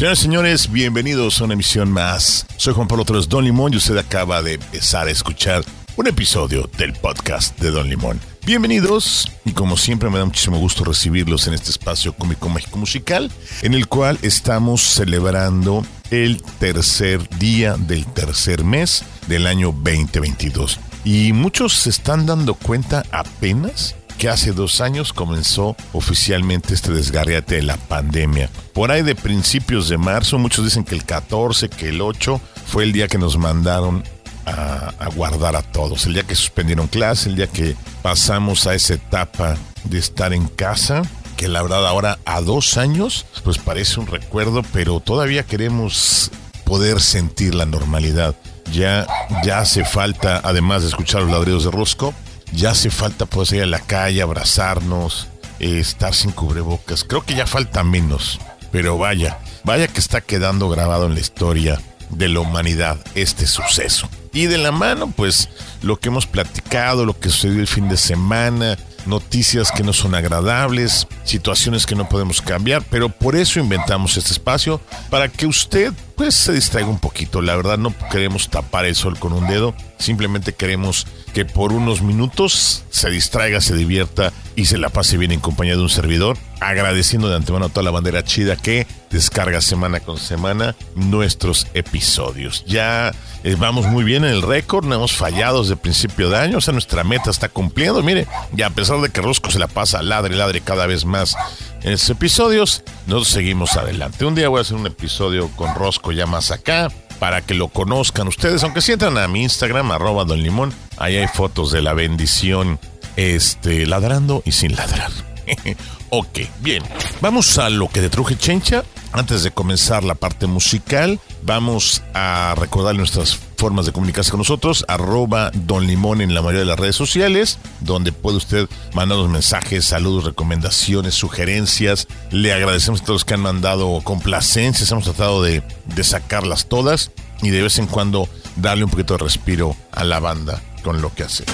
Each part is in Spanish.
Señoras y señores, bienvenidos a una emisión más. Soy Juan Pablo Torres Don Limón y usted acaba de empezar a escuchar un episodio del podcast de Don Limón. Bienvenidos y como siempre me da muchísimo gusto recibirlos en este espacio cómico mágico musical en el cual estamos celebrando el tercer día del tercer mes del año 2022. Y muchos se están dando cuenta apenas que hace dos años comenzó oficialmente este desgarriate de la pandemia. Por ahí de principios de marzo, muchos dicen que el 14, que el 8 fue el día que nos mandaron a, guardar a todos, el día que suspendieron clase, el día que pasamos a esa etapa de estar en casa, que la verdad ahora a dos años, pues parece un recuerdo, pero todavía queremos poder sentir la normalidad. Ya, ya hace falta, además de escuchar los ladridos de Rosco, ya hace falta poder salir a la calle, abrazarnos, eh, estar sin cubrebocas. Creo que ya falta menos, pero vaya, vaya que está quedando grabado en la historia de la humanidad este suceso. Y de la mano, pues, lo que hemos platicado, lo que sucedió el fin de semana, noticias que no son agradables, situaciones que no podemos cambiar, pero por eso inventamos este espacio, para que usted, pues, se distraiga un poquito. La verdad, no queremos tapar el sol con un dedo, simplemente queremos que por unos minutos se distraiga, se divierta y se la pase bien en compañía de un servidor, agradeciendo de antemano a toda la bandera chida que descarga semana con semana nuestros episodios. Ya eh, vamos muy bien en el récord, no hemos fallado desde principio de año, o sea, nuestra meta está cumpliendo. Mire, y a pesar de que Rosco se la pasa ladre, ladre cada vez más en estos episodios, nosotros seguimos adelante. Un día voy a hacer un episodio con Rosco ya más acá para que lo conozcan ustedes, aunque si entran a mi Instagram, arroba Don Limón, ahí hay fotos de la bendición, este, ladrando y sin ladrar. ok, bien. Vamos a lo que de Truje Chencha. Antes de comenzar la parte musical, vamos a recordar nuestras formas de comunicarse con nosotros, arroba Don Limón en la mayoría de las redes sociales, donde puede usted mandarnos mensajes, saludos, recomendaciones, sugerencias. Le agradecemos a todos los que han mandado complacencias, hemos tratado de, de sacarlas todas y de vez en cuando darle un poquito de respiro a la banda con lo que hace.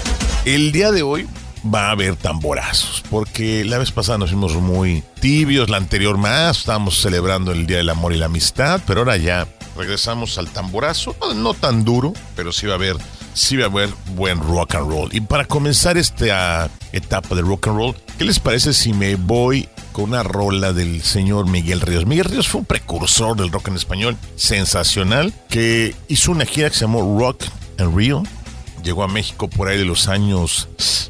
El día de hoy va a haber tamborazos, porque la vez pasada nos fuimos muy tibios, la anterior más, estábamos celebrando el Día del Amor y la Amistad, pero ahora ya regresamos al tamborazo, no, tan duro, pero sí va a haber, sí va a haber buen rock and roll. Y para comenzar esta etapa de rock and roll, ¿qué les parece si me voy con una rola del señor Miguel Ríos? Miguel Ríos fue un precursor del rock en español sensacional, que hizo una gira que se llamó Rock and Rio, llegó a México por ahí de los años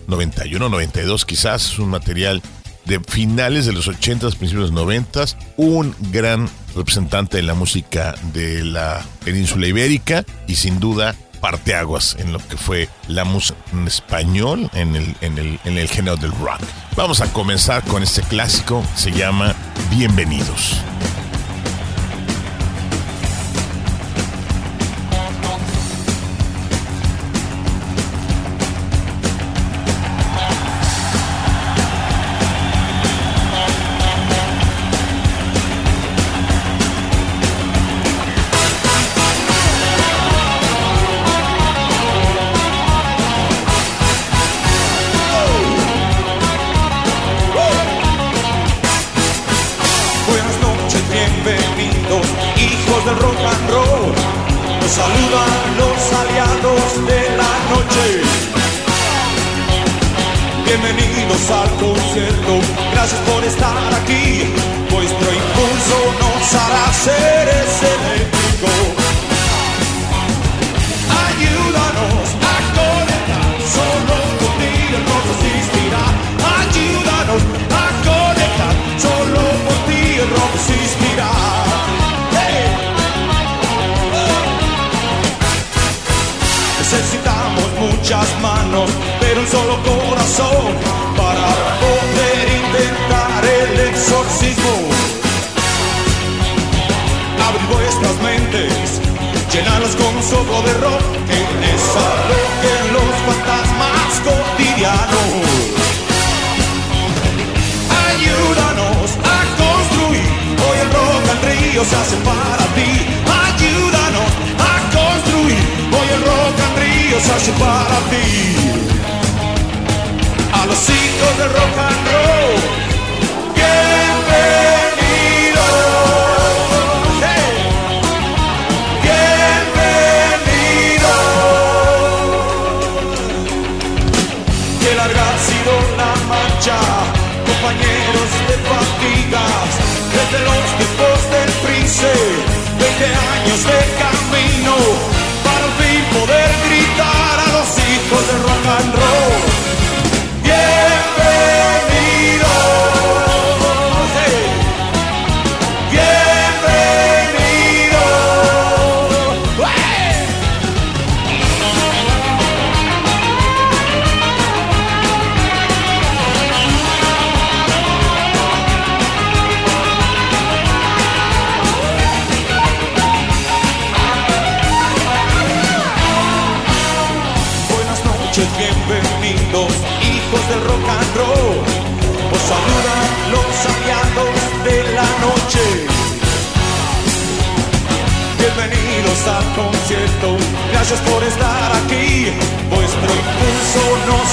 91, 92 quizás, es un material de finales de los 80s, principios de los 90 un gran representante de la música de la península ibérica y sin duda parteaguas en lo que fue la música en español en el, en, el, en el género del rock. Vamos a comenzar con este clásico, se llama Bienvenidos.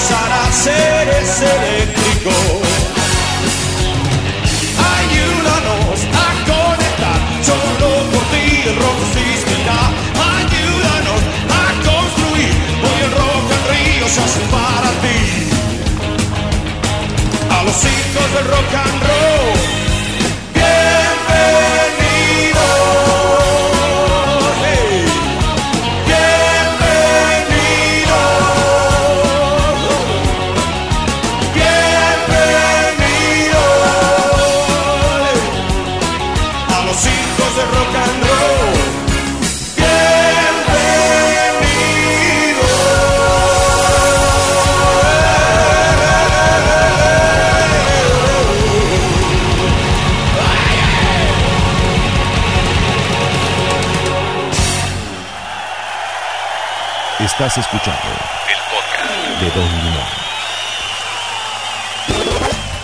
Nos hará seres eléctricos. Ayúdanos a conectar, solo por ti el rock existirá. Ayúdanos a construir, hoy el rock en río se hace para ti. A los hijos del rock and roll, Estás escuchando el podcast de Don Limón.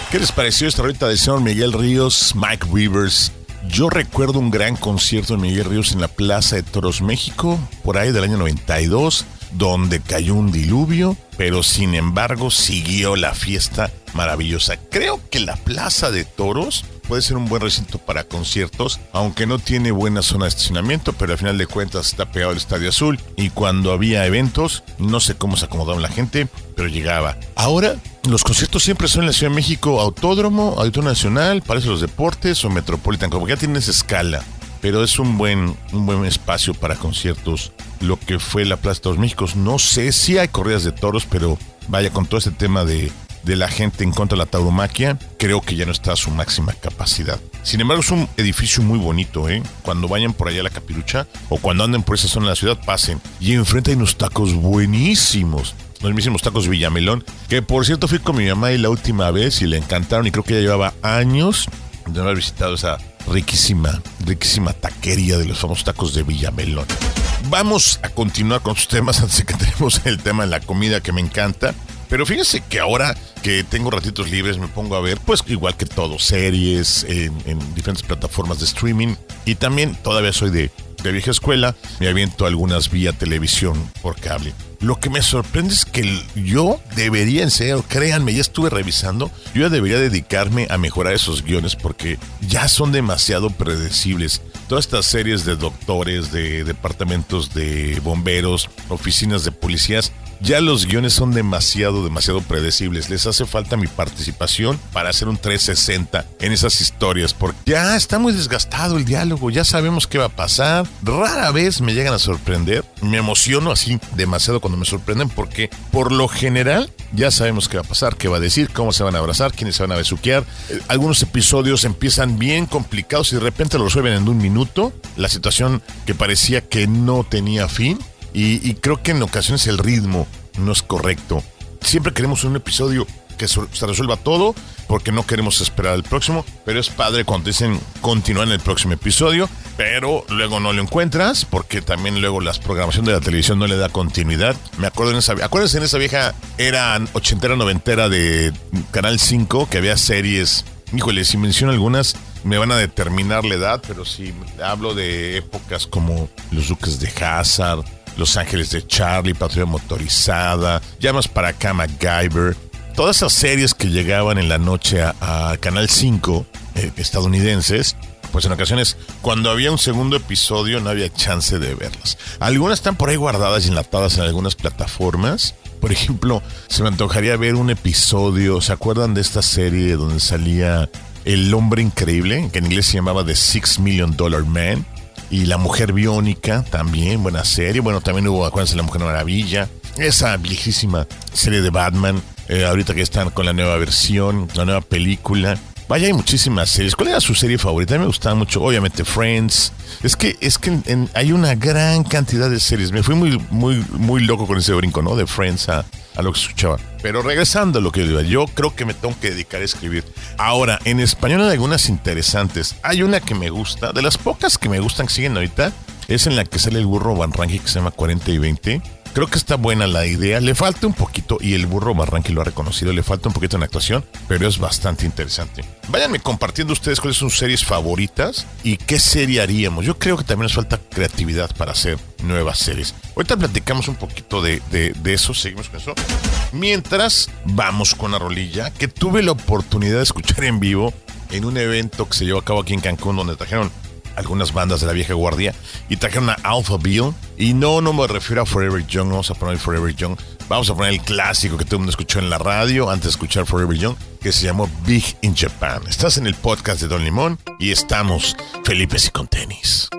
¿Qué les pareció esta rolita de señor Miguel Ríos, Mike Rivers? Yo recuerdo un gran concierto de Miguel Ríos en la Plaza de Toros México, por ahí del año 92, donde cayó un diluvio, pero sin embargo siguió la fiesta maravillosa. Creo que la Plaza de Toros puede ser un buen recinto para conciertos, aunque no tiene buena zona de estacionamiento, pero al final de cuentas está pegado al Estadio Azul y cuando había eventos, no sé cómo se acomodaban la gente, pero llegaba. Ahora, los conciertos siempre son en la Ciudad de México, Autódromo, Auditorio Nacional, Palacio de los Deportes o Metropolitan, como que ya tienes escala. Pero es un buen, un buen espacio para conciertos. Lo que fue la Plaza de los Méxicos. No sé si hay corridas de toros, pero vaya con todo este tema de de la gente en contra de la tauromaquia, creo que ya no está a su máxima capacidad. Sin embargo, es un edificio muy bonito, ¿eh? Cuando vayan por allá a la Capirucha o cuando anden por esa zona de la ciudad, pasen. Y enfrente hay unos tacos buenísimos. Los mismos tacos Villamelón, que por cierto fui con mi mamá y la última vez y le encantaron y creo que ya llevaba años de no haber visitado esa riquísima, riquísima taquería de los famosos tacos de Villamelón. Vamos a continuar con sus temas antes de que tenemos el tema de la comida que me encanta. Pero fíjense que ahora que tengo ratitos libres me pongo a ver, pues igual que todo, series en, en diferentes plataformas de streaming. Y también todavía soy de, de vieja escuela, me aviento algunas vía televisión por cable. Lo que me sorprende es que yo debería, en serio, créanme, ya estuve revisando, yo ya debería dedicarme a mejorar esos guiones porque ya son demasiado predecibles. Todas estas series de doctores, de departamentos de bomberos, oficinas de policías, ya los guiones son demasiado, demasiado predecibles. Les hace falta mi participación para hacer un 360 en esas historias, porque ya está muy desgastado el diálogo, ya sabemos qué va a pasar. Rara vez me llegan a sorprender. Me emociono así demasiado cuando me sorprenden, porque por lo general ya sabemos qué va a pasar, qué va a decir, cómo se van a abrazar, quiénes se van a besuquear. Eh, Algunos episodios empiezan bien complicados y de repente lo resuelven en un minuto. La situación que parecía que no tenía fin. Y, creo que en ocasiones el ritmo no es correcto. Siempre queremos un episodio que se resuelva todo porque no queremos esperar el próximo, pero es padre cuando dicen continúa en el próximo episodio, pero luego no lo encuentras porque también luego la programación de la televisión no le da continuidad. Me acuerdo en esa, acuérdense en esa vieja era ochentera, noventera de Canal 5 que había series, híjole, si menciono algunas me van a determinar la edad, pero si hablo de épocas como los Duques de Hazard, Los Ángeles de Charlie, Patrulla Motorizada, Llamas para acá MacGyver, todas esas series que llegaban en la noche a, Canal 5 eh, estadounidenses, pues en ocasiones cuando había un segundo episodio no había chance de verlas. Algunas están por ahí guardadas y enlatadas en algunas plataformas. Por ejemplo, se me antojaría ver un episodio, ¿se acuerdan de esta serie donde salía el hombre increíble, que en inglés se llamaba The Six Million Dollar Man? Y La Mujer Biónica, también, buena serie. Bueno, también hubo, acuérdense, La Mujer Maravilla. Esa viejísima serie de Batman. Eh, ahorita que están con la nueva versión, la nueva película. Vaya, hay muchísimas series. ¿Cuál era su serie favorita? A mí me gustaba mucho, obviamente, Friends. Es que, es que hay una gran cantidad de series. Me fui muy, muy, muy loco con ese brinco, ¿no? De Friends a, a lo que escuchaba. Pero regresando a lo que yo digo, yo creo que me tengo que dedicar a escribir. Ahora, en español hay algunas interesantes. Hay una que me gusta, de las pocas que me gustan que siguen ahorita, es en la que sale el burro Van que se llama 40 y 20. Creo que está buena la idea. Le falta un poquito, y el burro Barranqui lo ha reconocido, le falta un poquito en actuación, pero es bastante interesante. Váyanme compartiendo ustedes cuáles son sus series favoritas y qué serie haríamos. Yo creo que también nos falta creatividad para hacer nuevas series. Ahorita platicamos un poquito de, de eso, seguimos con eso. Mientras vamos con la rolilla que tuve la oportunidad de escuchar en vivo en un evento que se llevó a cabo aquí en Cancún, donde trajeron algunas bandas de la vieja guardia y trajeron a Alpha Bill. Y no, no me refiero a Forever Young, vamos a poner Forever Young. Vamos a poner el clásico que todo el mundo escuchó en la radio antes de escuchar Forever Young, que se llamó Big in Japan. Estás en el podcast de Don Limón y estamos Felipe y con tenis.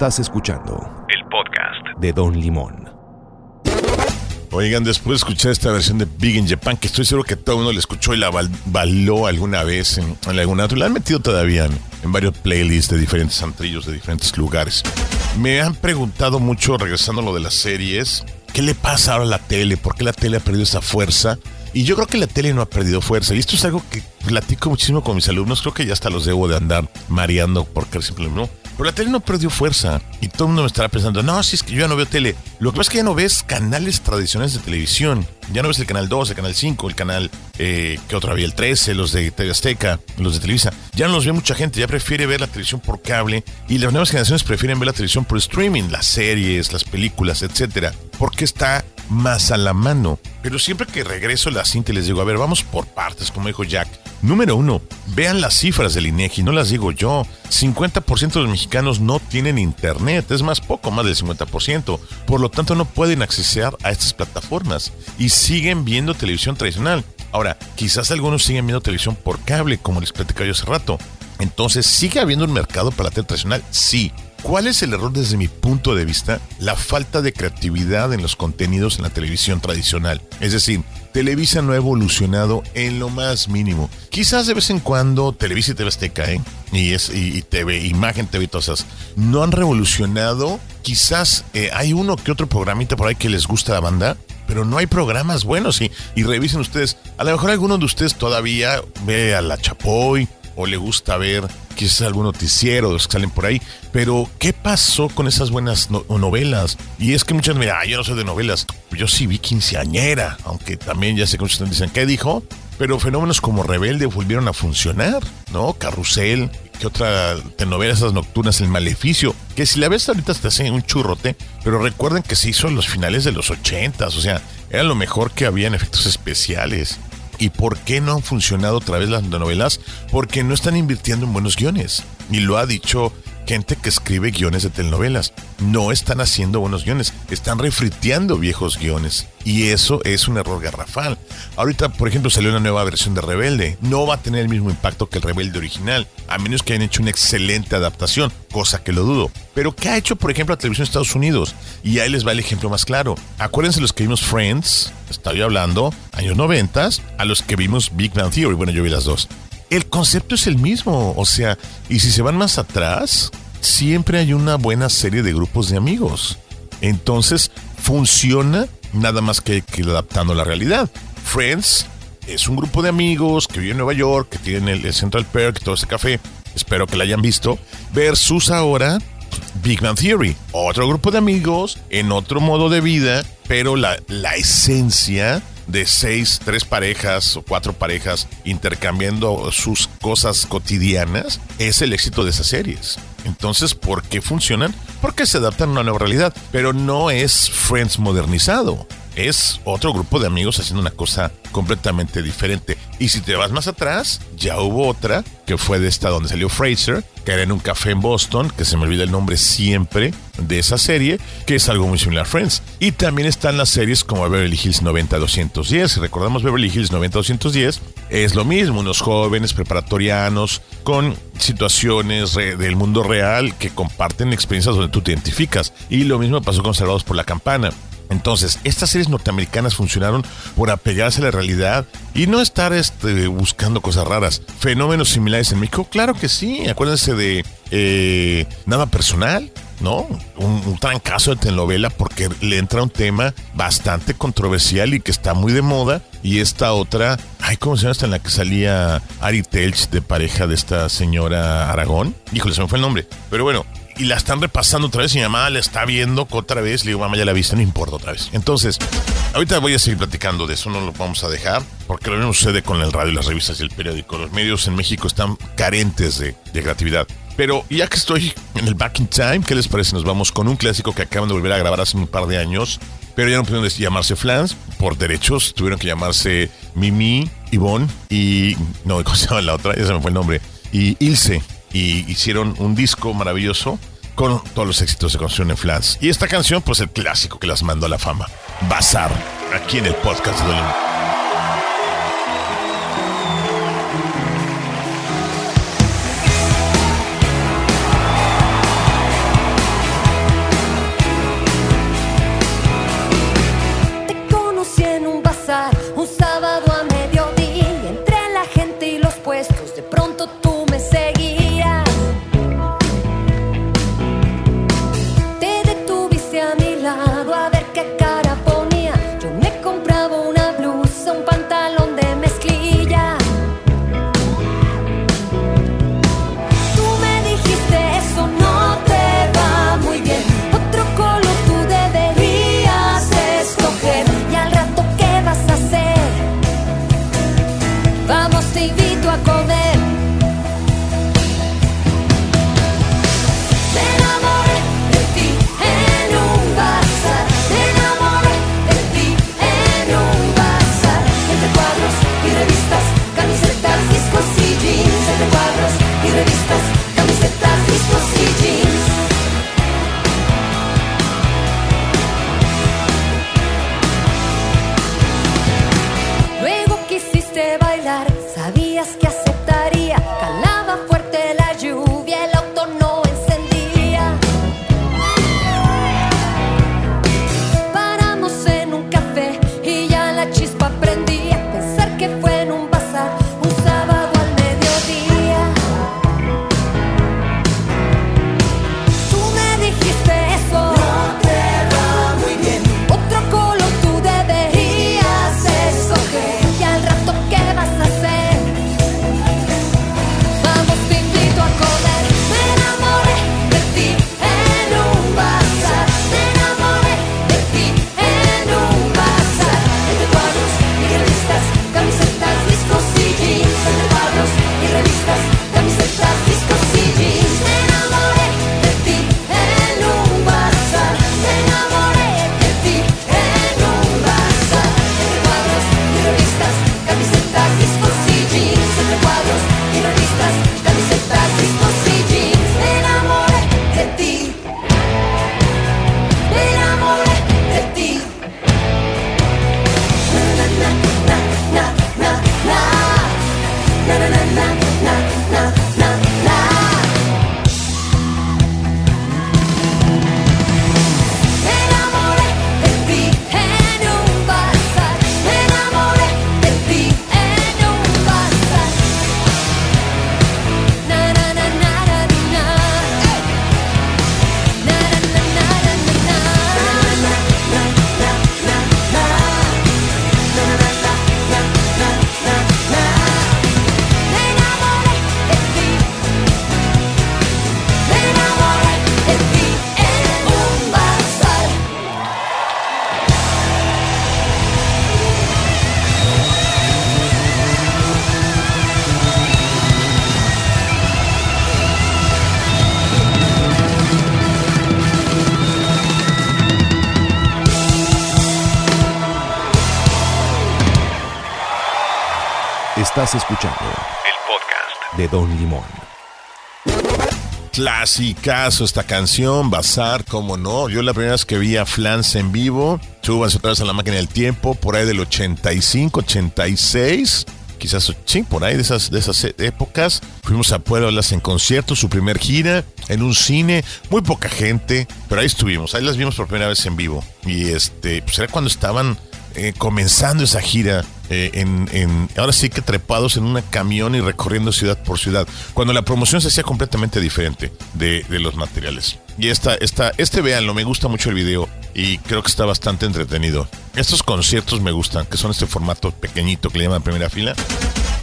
Estás escuchando el podcast de Don Limón. Oigan, después de escuchar esta versión de Big in Japan, que estoy seguro que todo el mundo la escuchó y la baló alguna vez en, alguna otra, la han metido todavía en, varios playlists de diferentes antrillos de diferentes lugares. Me han preguntado mucho, regresando a lo de las series, ¿qué le pasa ahora a la tele? ¿Por qué la tele ha perdido esa fuerza? Y yo creo que la tele no ha perdido fuerza. Y esto es algo que platico muchísimo con mis alumnos. Creo que ya hasta los debo de andar mareando porque simplemente no. Pero la tele no perdió fuerza. Y todo el mundo me estará pensando, no, si es que yo ya no veo tele. Lo que pasa es que ya no ves canales tradicionales de televisión. Ya no ves el canal 2, el canal 5, el canal, eh, que otra vez, el 13, los de TV Azteca, los de Televisa. Ya no los ve mucha gente, ya prefiere ver la televisión por cable. Y las nuevas generaciones prefieren ver la televisión por streaming, las series, las películas, etcétera. Porque está más a la mano. Pero siempre que regreso la cinta les digo, a ver, vamos por partes, como dijo Jack. Número uno, vean las cifras del INEGI, no las digo yo. 50% de los mexicanos no tienen internet, es más, poco más del 50%. Por lo tanto, no pueden acceder a estas plataformas y siguen viendo televisión tradicional. Ahora, quizás algunos siguen viendo televisión por cable, como les platicaba yo hace rato. Entonces, ¿sigue habiendo un mercado para la tele tradicional? Sí. ¿Cuál es el error desde mi punto de vista? La falta de creatividad en los contenidos en la televisión tradicional. Es decir, Televisa no ha evolucionado en lo más mínimo. Quizás de vez en cuando Televisa y TV Azteca, ¿eh? Y, es, y, TV, Imagen TV, todas esas, no han revolucionado. Quizás eh, hay uno que otro programita por ahí que les gusta la banda, pero no hay programas buenos. Y, y revisen ustedes, a lo mejor alguno de ustedes todavía ve a la Chapoy o le gusta ver quizás algún noticiero los que salen por ahí, pero ¿qué pasó con esas buenas novelas? Y es que muchas dicen, yo no sé de novelas, yo sí vi quinceañera, aunque también ya sé que muchos dicen, ¿qué dijo? Pero fenómenos como Rebelde volvieron a funcionar, ¿no? Carrusel, ¿qué otra telenovela esas nocturnas? El Maleficio, que si la ves ahorita te hace un churrote, pero recuerden que se hizo en los finales de los ochentas, o sea, era lo mejor que había en efectos especiales. ¿Y por qué no han funcionado otra vez las novelas? Porque no están invirtiendo en buenos guiones. Y lo ha dicho gente que escribe guiones de telenovelas. No están haciendo buenos guiones, están refriteando viejos guiones. Y eso es un error garrafal. Ahorita, por ejemplo, salió una nueva versión de Rebelde. No va a tener el mismo impacto que el Rebelde original, a menos que hayan hecho una excelente adaptación, cosa que lo dudo. Pero ¿qué ha hecho, por ejemplo, la televisión de Estados Unidos? Y ahí les va el ejemplo más claro. Acuérdense los que vimos Friends, estaba hablando, años 90, a los que vimos Big Bang Theory. Bueno, yo vi las dos el concepto es el mismo. O sea, y si se van más atrás, siempre hay una buena serie de grupos de amigos. Entonces, funciona nada más que, que adaptando la realidad. Friends es un grupo de amigos que vive en Nueva York, que tienen el, Central Perk, todo ese café. Espero que la hayan visto. Versus ahora Big Bang Theory. Otro grupo de amigos en otro modo de vida, pero la, la esencia de seis, tres parejas o cuatro parejas intercambiando sus cosas cotidianas, es el éxito de esas series. Entonces, ¿por qué funcionan? Porque se adaptan a una nueva realidad, pero no es Friends modernizado es otro grupo de amigos haciendo una cosa completamente diferente. Y si te vas más atrás, ya hubo otra que fue de esta donde salió Fraser, que era en un café en Boston, que se me olvida el nombre siempre de esa serie, que es algo muy similar a Friends. Y también están las series como Beverly Hills 90-210. Si recordamos Beverly Hills 90-210, es lo mismo, unos jóvenes preparatorianos con situaciones del mundo real que comparten experiencias donde tú te identificas. Y lo mismo pasó con Salvados por la Campana. Entonces, estas series norteamericanas funcionaron por apegarse a la realidad y no estar este, buscando cosas raras. Fenómenos similares en México, claro que sí. Acuérdense de eh, Nada Personal, ¿no? Un, un, trancazo de telenovela porque le entra un tema bastante controversial y que está muy de moda. Y esta otra, ay, ¿cómo se llama esta en la que salía Ari Telch de pareja de esta señora Aragón? Híjole, se me fue el nombre. Pero bueno, y la están repasando otra vez y mi mamá la está viendo otra vez. Le digo, mamá, ya la viste, no importa otra vez. Entonces, ahorita voy a seguir platicando de eso, no lo vamos a dejar, porque lo mismo sucede con el radio, las revistas y el periódico. Los medios en México están carentes de, creatividad. Pero ya que estoy en el back in time, ¿qué les parece? Nos vamos con un clásico que acaban de volver a grabar hace un par de años, pero ya no pudieron llamarse Flans por derechos, tuvieron que llamarse Mimi, Ivonne y. No, ¿cómo se llama la otra? Ya se me fue el nombre. Y Ilse. Y hicieron un disco maravilloso con todos los éxitos de Construcción en Flans. Y esta canción, pues el clásico que las mandó a la fama. Bazar, aquí en el podcast de Estás escuchando el podcast de Don Limón. Clasicazo esta canción, Bazar, cómo no. Yo la primera vez que vi a Flans en vivo, súbanse otra vez a la máquina del tiempo, por ahí del 85, 86 quizás sí, por ahí de esas, de esas épocas. Fuimos a Pueblas en concierto, su primer gira, en un cine, muy poca gente, pero ahí estuvimos, ahí las vimos por primera vez en vivo. Y este, pues era cuando estaban eh, comenzando esa gira. Eh, en, ahora sí que trepados en un camión y recorriendo ciudad por ciudad, cuando la promoción se hacía completamente diferente de, de los materiales. Y esta, esta, este véanlo, me gusta mucho el video y creo que está bastante entretenido. Estos conciertos me gustan, que son este formato pequeñito que le llaman primera fila.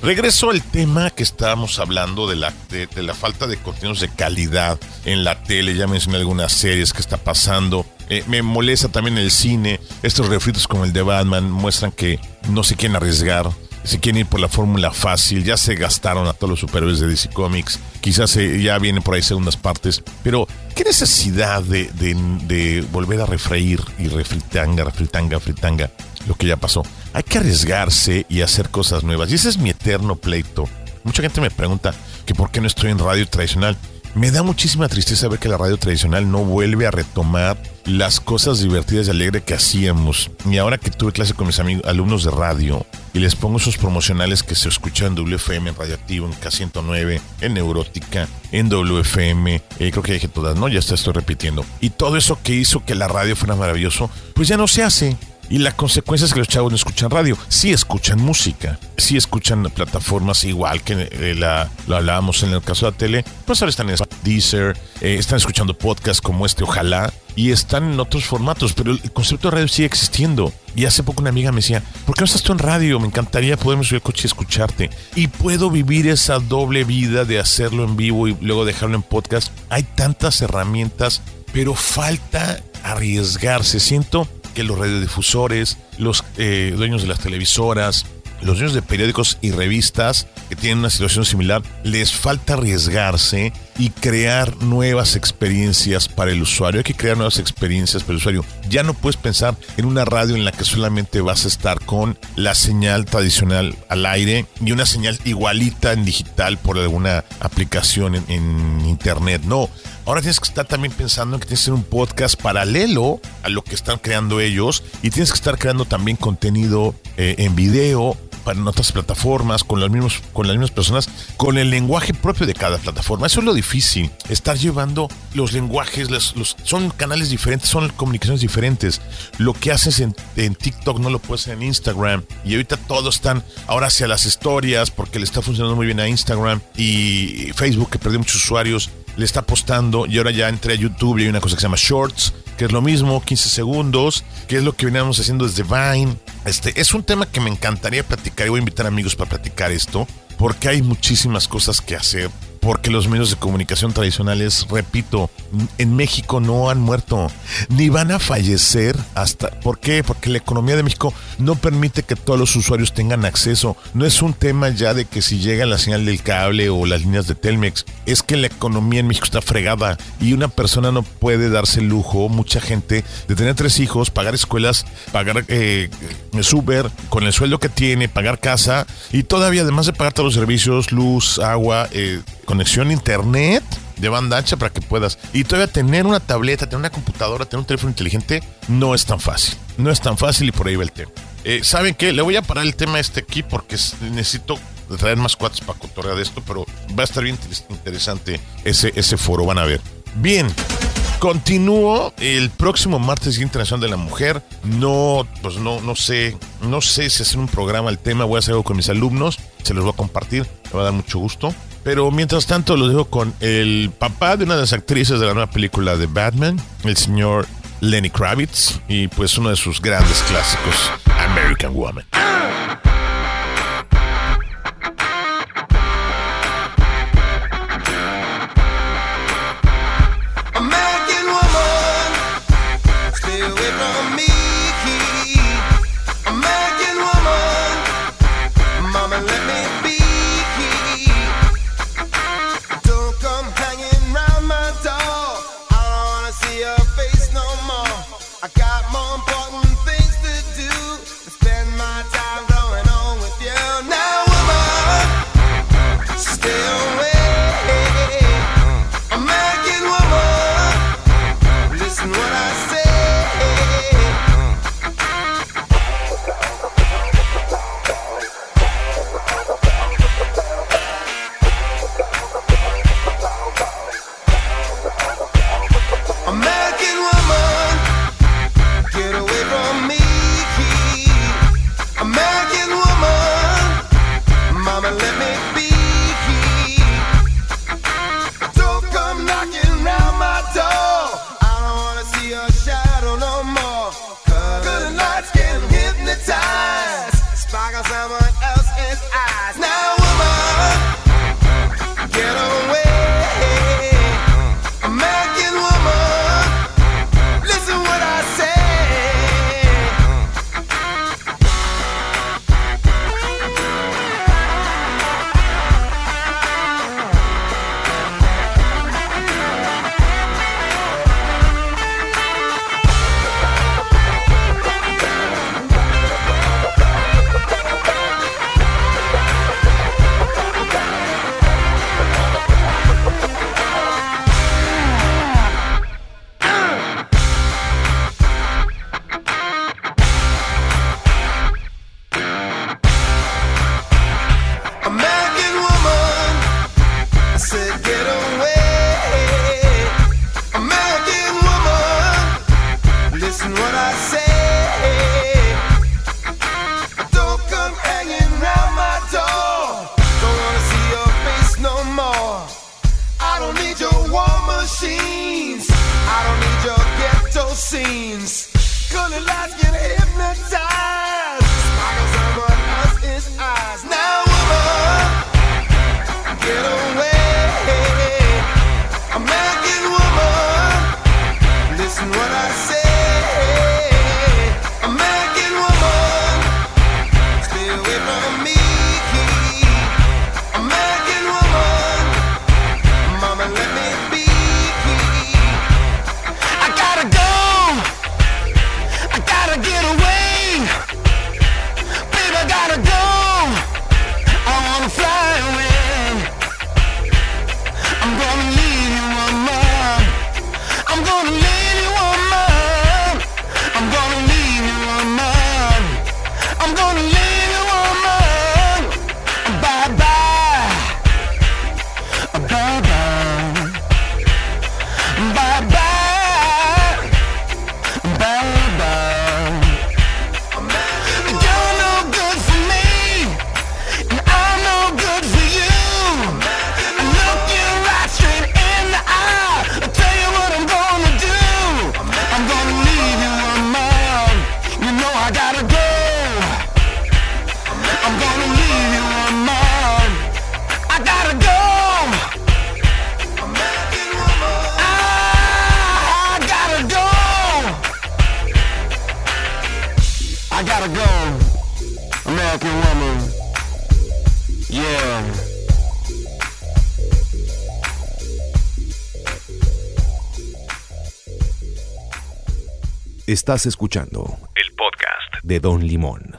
Regreso al tema que estábamos hablando de la, de, la falta de contenidos de calidad en la tele. Ya mencioné algunas series que está pasando. Eh, me molesta también el cine. Estos refritos como el de Batman muestran que no se quieren arriesgar se quieren ir por la fórmula fácil, ya se gastaron a todos los superhéroes de DC Comics, quizás ya vienen por ahí segundas partes, pero ¿qué necesidad de, de, volver a refreír y refritanga, refritanga, fritanga lo que ya pasó? Hay que arriesgarse y hacer cosas nuevas, y ese es mi eterno pleito. Mucha gente me pregunta que por qué no estoy en radio tradicional. Me da muchísima tristeza ver que la radio tradicional no vuelve a retomar las cosas divertidas y alegres que hacíamos. Y ahora que tuve clase con mis amigos, alumnos de radio y les pongo esos promocionales que se escuchan en WFM, en Radioactivo, en K109, en Neurótica, en WFM, eh, creo que dije todas, ¿no? Ya está, estoy repitiendo. Y todo eso que hizo que la radio fuera maravilloso, pues ya no se hace. Y la consecuencia es que los chavos no escuchan radio, sí escuchan música, sí escuchan plataformas igual que eh, la, lo hablábamos en el caso de la tele, pues ahora están en Deezer, eh, están escuchando podcasts como este, ojalá, y están en otros formatos, pero el concepto de radio sigue existiendo. Y hace poco una amiga me decía, ¿por qué no estás tú en radio? Me encantaría poderme subir al coche y escucharte. Y puedo vivir esa doble vida de hacerlo en vivo y luego dejarlo en podcast. Hay tantas herramientas, pero falta arriesgarse. Siento que los radiodifusores, los eh, dueños de las televisoras, los dueños de periódicos y revistas que tienen una situación similar, les falta arriesgarse y crear nuevas experiencias para el usuario. Hay que crear nuevas experiencias para el usuario. Ya no puedes pensar en una radio en la que solamente vas a estar con la señal tradicional al aire y una señal igualita en digital por alguna aplicación en, internet. No, ahora tienes que estar también pensando en que tienes que hacer un podcast paralelo a lo que están creando ellos y tienes que estar creando también contenido eh, en video para otras plataformas, con, los mismos, con las mismas personas, con el lenguaje propio de cada plataforma. Eso es lo difícil, estar llevando los lenguajes, los, son canales diferentes, son comunicaciones diferentes. Lo que haces en, en, TikTok no lo puedes hacer en Instagram. Y ahorita todos están ahora hacia las historias porque le está funcionando muy bien a Instagram y Facebook que perdió muchos usuarios le está apostando y ahora ya entré a YouTube y hay una cosa que se llama Shorts, que es lo mismo, 15 segundos, que es lo que veníamos haciendo desde Vine. Este es un tema que me encantaría platicar y voy a invitar amigos para platicar esto, porque hay muchísimas cosas que hacer porque los medios de comunicación tradicionales, repito, en México no han muerto, ni van a fallecer hasta... ¿Por qué? Porque la economía de México no permite que todos los usuarios tengan acceso. No es un tema ya de que si llega la señal del cable o las líneas de Telmex, es que la economía en México está fregada y una persona no puede darse el lujo, mucha gente, de tener tres hijos, pagar escuelas, pagar eh, súper con el sueldo que tiene, pagar casa y todavía además de pagar todos los servicios, luz, agua, eh, conexión a internet de banda ancha para que puedas. Y todavía tener una tableta, tener una computadora, tener un teléfono inteligente, no es tan fácil. No es tan fácil y por ahí va el tema. Eh, ¿Saben qué? Le voy a parar el tema este aquí porque necesito traer más cuates para cotorrear de esto, pero va a estar bien interesante ese, ese foro, van a ver. Bien. Continúo el próximo martes Internacional de la Mujer. No, pues no, no sé, no sé si hacer un programa al tema. Voy a hacer algo con mis alumnos. Se los voy a compartir. Me va a dar mucho gusto. Pero mientras tanto lo dejo con el papá de una de las actrices de la nueva película de Batman, el señor Lenny Kravitz, y pues uno de sus grandes clásicos, American Woman. I got Estás escuchando el podcast de Don Limón.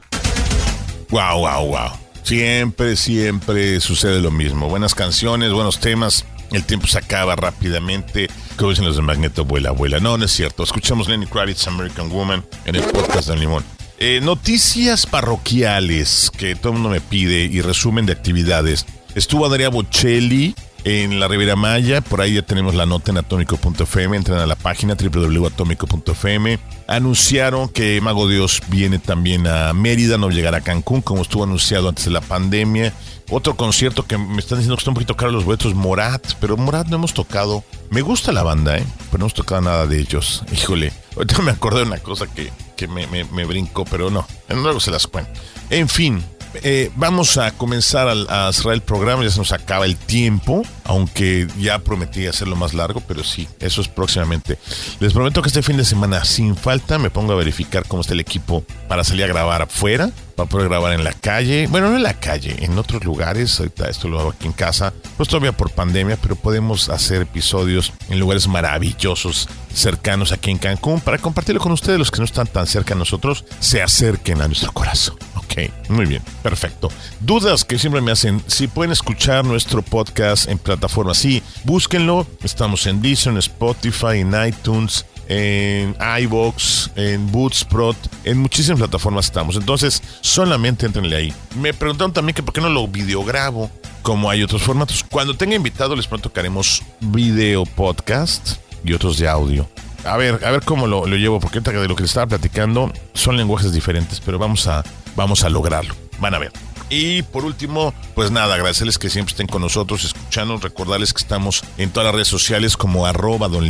Wow, wow, wow. Siempre, siempre sucede lo mismo. Buenas canciones, buenos temas. El tiempo se acaba rápidamente. Como dicen los de Magneto, vuela, vuela. No, no es cierto. Escuchamos Lenny Kravitz, American Woman, en el podcast de Limón. Eh, noticias parroquiales que todo el mundo me pide y resumen de actividades. Estuvo Andrea Bocelli en la Riviera Maya, por ahí ya tenemos la nota en atómico.fm, entren a la página www.atómico.fm. Anunciaron que Mago Dios viene también a Mérida, no llegará a Cancún, como estuvo anunciado antes de la pandemia. Otro concierto que me están diciendo que está un poquito caro los boletos, Morat, pero Morat no hemos tocado. Me gusta la banda, ¿eh? Pero no hemos tocado nada de ellos. Híjole, ahorita me acordé de una cosa que, que me, me, me brincó, pero no, luego se las cuento. En fin, eh, vamos a comenzar a, a, cerrar el programa, ya se nos acaba el tiempo, aunque ya prometí hacerlo más largo, pero sí, eso es próximamente. Les prometo que este fin de semana, sin falta, me pongo a verificar cómo está el equipo para salir a grabar afuera, para poder grabar en la calle, bueno, no en la calle, en otros lugares, ahorita esto lo hago aquí en casa, pues todavía por pandemia, pero podemos hacer episodios en lugares maravillosos, cercanos aquí en Cancún, para compartirlo con ustedes, los que no están tan cerca de nosotros, se acerquen a nuestro corazón. Ok, muy bien, perfecto. Dudas que siempre me hacen, si pueden escuchar nuestro podcast en plataformas, sí, búsquenlo. Estamos en Deezer, en Spotify, en iTunes, en iBox, en Bootsprot, en muchísimas plataformas estamos. Entonces, solamente entrenle ahí. Me preguntaron también que por qué no lo videograbo, como hay otros formatos. Cuando tenga invitado, les pronto que haremos video podcast y otros de audio. A ver, a ver cómo lo, lo llevo, porque de lo que les estaba platicando son lenguajes diferentes, pero vamos a, vamos a lograrlo. Van a ver. Y por último, pues nada, agradecerles que siempre estén con nosotros, escuchando, recordarles que estamos en todas las redes sociales como arroba don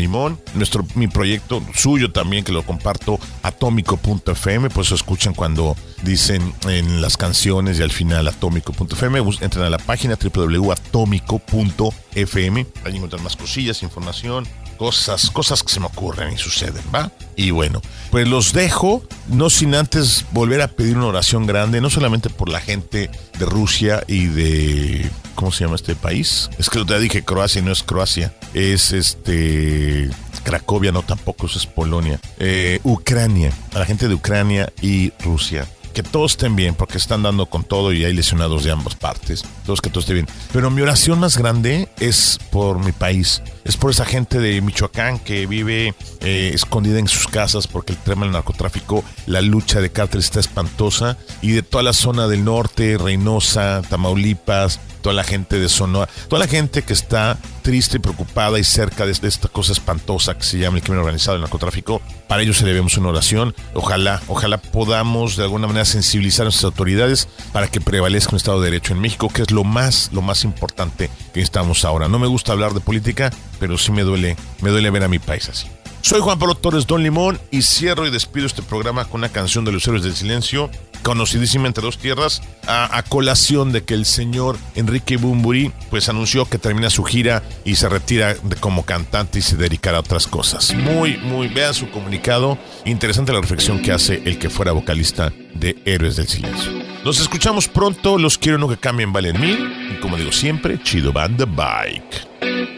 nuestro, mi proyecto suyo también que lo comparto, atómico.fm, pues escuchan cuando dicen en las canciones y al final atómico.fm, entran a la página www.atómico.fm, ahí encuentran más cosillas, información, cosas, cosas que se me ocurren y suceden, ¿va? Y bueno, pues los dejo, no sin antes volver a pedir una oración grande, no solamente por la gente de Rusia y de ¿cómo se llama este país? Es que te dije Croacia y no es Croacia, es este Cracovia, no tampoco, eso es Polonia, eh, Ucrania, a la gente de Ucrania y Rusia que todos estén bien, porque están dando con todo y hay lesionados de ambas partes. Todos que todo esté bien. Pero mi oración más grande es por mi país. Es por esa gente de Michoacán que vive eh, escondida en sus casas porque el tema del narcotráfico, la lucha de cárteles está espantosa. Y de toda la zona del norte, Reynosa, Tamaulipas, toda la gente de Sonora, toda la gente que está triste y preocupada y cerca de esta cosa espantosa que se llama el crimen organizado, el narcotráfico, para ellos debemos una oración. Ojalá, ojalá podamos de alguna manera sensibilizar a nuestras autoridades para que prevalezca un Estado de Derecho en México, que es lo más, lo más importante que estamos ahora. No me gusta hablar de política, pero sí me duele, me duele ver a mi país así. Soy Juan Pablo Torres Don Limón y cierro y despido este programa con una canción de los héroes del silencio, conocidísima entre dos tierras, a, colación de que el señor Enrique Bumburi pues anunció que termina su gira y se retira de, como cantante y se dedicará a otras cosas. Muy, muy, vean su comunicado. Interesante la reflexión que hace el que fuera vocalista de Héroes del Silencio. Nos escuchamos pronto, los quiero no que cambien, valen mil. Y como digo siempre, chido band the bike.